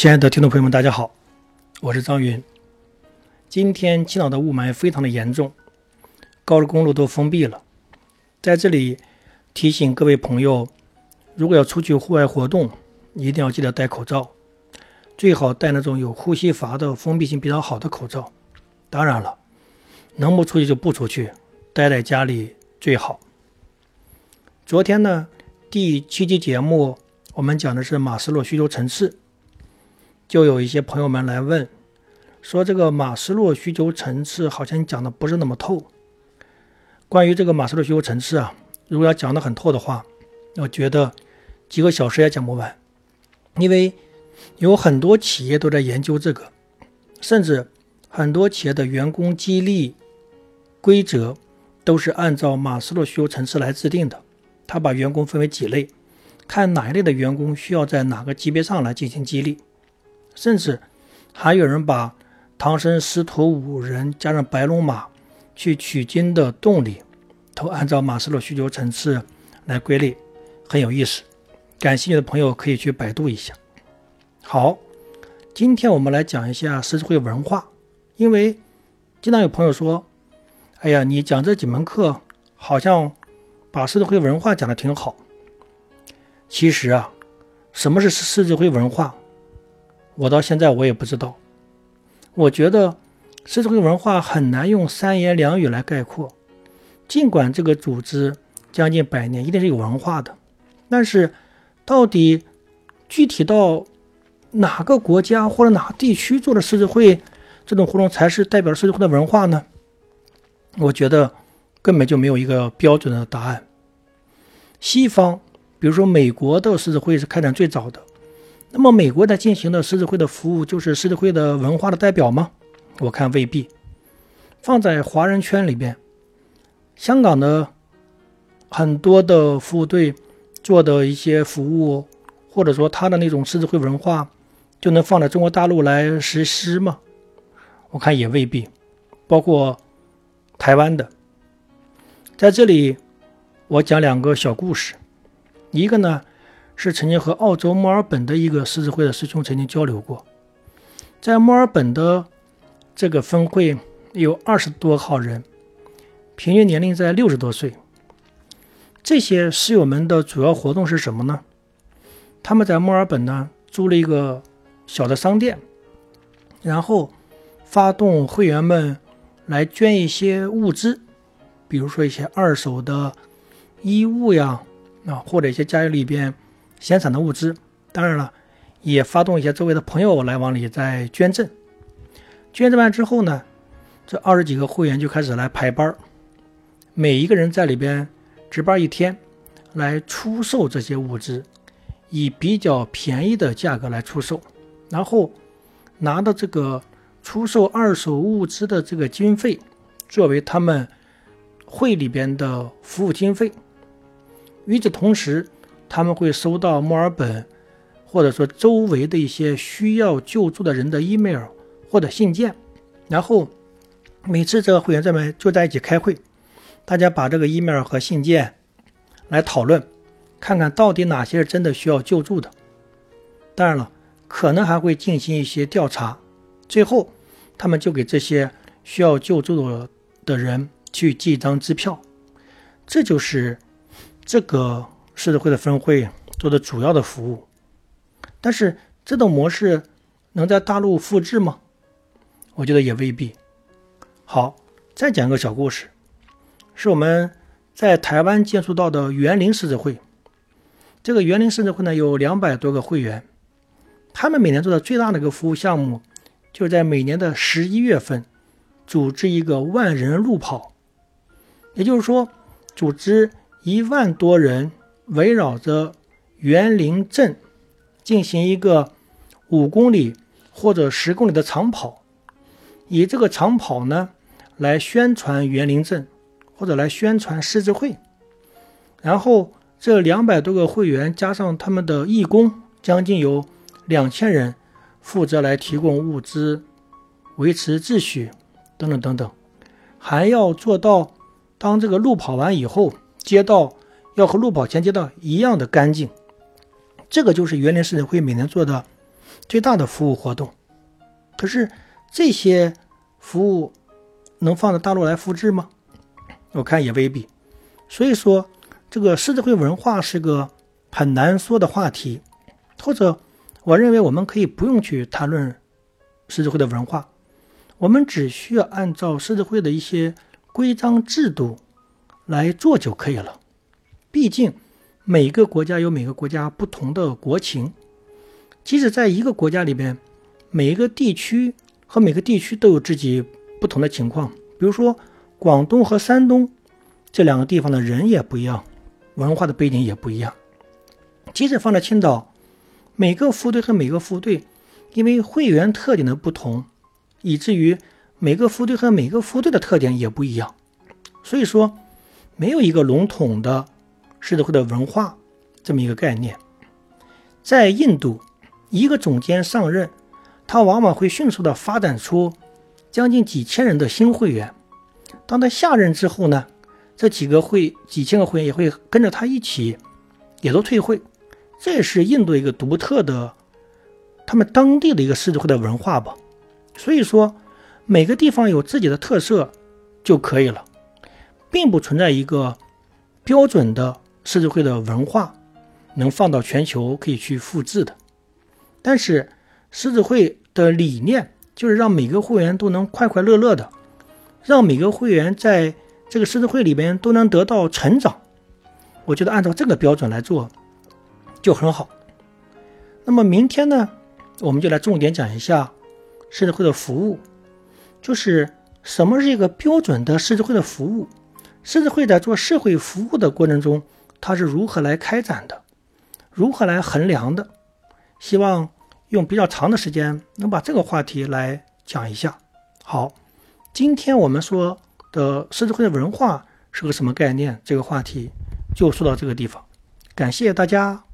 亲爱的听众朋友们，大家好，我是张云。今天青岛的雾霾非常的严重，高速公路都封闭了。在这里提醒各位朋友，如果要出去户外活动，一定要记得戴口罩，最好戴那种有呼吸阀的、封闭性比较好的口罩。当然了，能不出去就不出去，待在家里最好。昨天呢，第七期节目我们讲的是马斯洛需求层次，就有一些朋友们来问，说这个马斯洛需求层次好像讲的不是那么透。关于这个马斯洛需求层次啊，如果要讲的很透的话，我觉得几个小时也讲不完，因为有很多企业都在研究这个，甚至很多企业的员工激励规则都是按照马斯洛需求层次来制定的。他把员工分为几类，看哪一类的员工需要在哪个级别上来进行激励，甚至还有人把唐僧师徒五人加上白龙马去取经的动力，都按照马斯洛需求层次来归类，很有意思。感兴趣的朋友可以去百度一下。好，今天我们来讲一下狮子会文化，因为经常有朋友说：“哎呀，你讲这几门课好像……”把狮子会文化讲的挺好。其实啊，什么是狮子会文化，我到现在我也不知道。我觉得狮子会文化很难用三言两语来概括。尽管这个组织将近百年，一定是有文化的，但是到底具体到哪个国家或者哪个地区做的狮子会这种活动才是代表狮子会的文化呢？我觉得。根本就没有一个标准的答案。西方，比如说美国的狮子会是开展最早的，那么美国在进行的狮子会的服务就是狮子会的文化的代表吗？我看未必。放在华人圈里边，香港的很多的服务队做的一些服务，或者说他的那种狮子会文化，就能放在中国大陆来实施吗？我看也未必。包括台湾的。在这里，我讲两个小故事。一个呢，是曾经和澳洲墨尔本的一个狮子会的师兄曾经交流过。在墨尔本的这个分会有二十多号人，平均年龄在六十多岁。这些室友们的主要活动是什么呢？他们在墨尔本呢租了一个小的商店，然后发动会员们来捐一些物资。比如说一些二手的衣物呀，啊，或者一些家里边闲散的物资。当然了，也发动一些周围的朋友来往里再捐赠。捐赠完之后呢，这二十几个会员就开始来排班每一个人在里边值班一天，来出售这些物资，以比较便宜的价格来出售，然后拿到这个出售二手物资的这个经费，作为他们。会里边的服务经费。与此同时，他们会收到墨尔本或者说周围的一些需要救助的人的 email 或者信件，然后每次这个会员这边就在一起开会，大家把这个 email 和信件来讨论，看看到底哪些是真的需要救助的。当然了，可能还会进行一些调查，最后他们就给这些需要救助的人。去寄一张支票，这就是这个狮子会的分会做的主要的服务。但是这种模式能在大陆复制吗？我觉得也未必。好，再讲一个小故事，是我们在台湾接触到的园林狮子会。这个园林狮子会呢有两百多个会员，他们每年做的最大的一个服务项目，就是在每年的十一月份组织一个万人路跑。也就是说，组织一万多人围绕着园林镇进行一个五公里或者十公里的长跑，以这个长跑呢来宣传园林镇或者来宣传狮子会。然后这两百多个会员加上他们的义工，将近有两千人负责来提供物资、维持秩序等等等等，还要做到。当这个路跑完以后，街道要和路跑前街道一样的干净，这个就是园林狮子会每年做的最大的服务活动。可是这些服务能放到大陆来复制吗？我看也未必。所以说，这个狮子会文化是个很难说的话题，或者我认为我们可以不用去谈论狮子会的文化，我们只需要按照狮子会的一些规章制度来做就可以了。毕竟每个国家有每个国家不同的国情，即使在一个国家里边，每一个地区和每个地区都有自己不同的情况。比如说广东和山东这两个地方的人也不一样，文化的背景也不一样。即使放在青岛，每个副队和每个副队，因为会员特点的不同，以至于每个副队和每个副队的特点也不一样。所以说，没有一个笼统的。狮子会的文化这么一个概念，在印度，一个总监上任，他往往会迅速的发展出将近几千人的新会员。当他下任之后呢，这几个会几千个会员也会跟着他一起，也都退会。这也是印度一个独特的，他们当地的一个狮子会的文化吧。所以说，每个地方有自己的特色就可以了，并不存在一个标准的。狮子会的文化能放到全球可以去复制的，但是狮子会的理念就是让每个会员都能快快乐乐的，让每个会员在这个狮子会里边都能得到成长。我觉得按照这个标准来做就很好。那么明天呢，我们就来重点讲一下狮子会的服务，就是什么是一个标准的狮子会的服务？狮子会在做社会服务的过程中。它是如何来开展的，如何来衡量的？希望用比较长的时间能把这个话题来讲一下。好，今天我们说的狮子会的文化是个什么概念？这个话题就说到这个地方，感谢大家。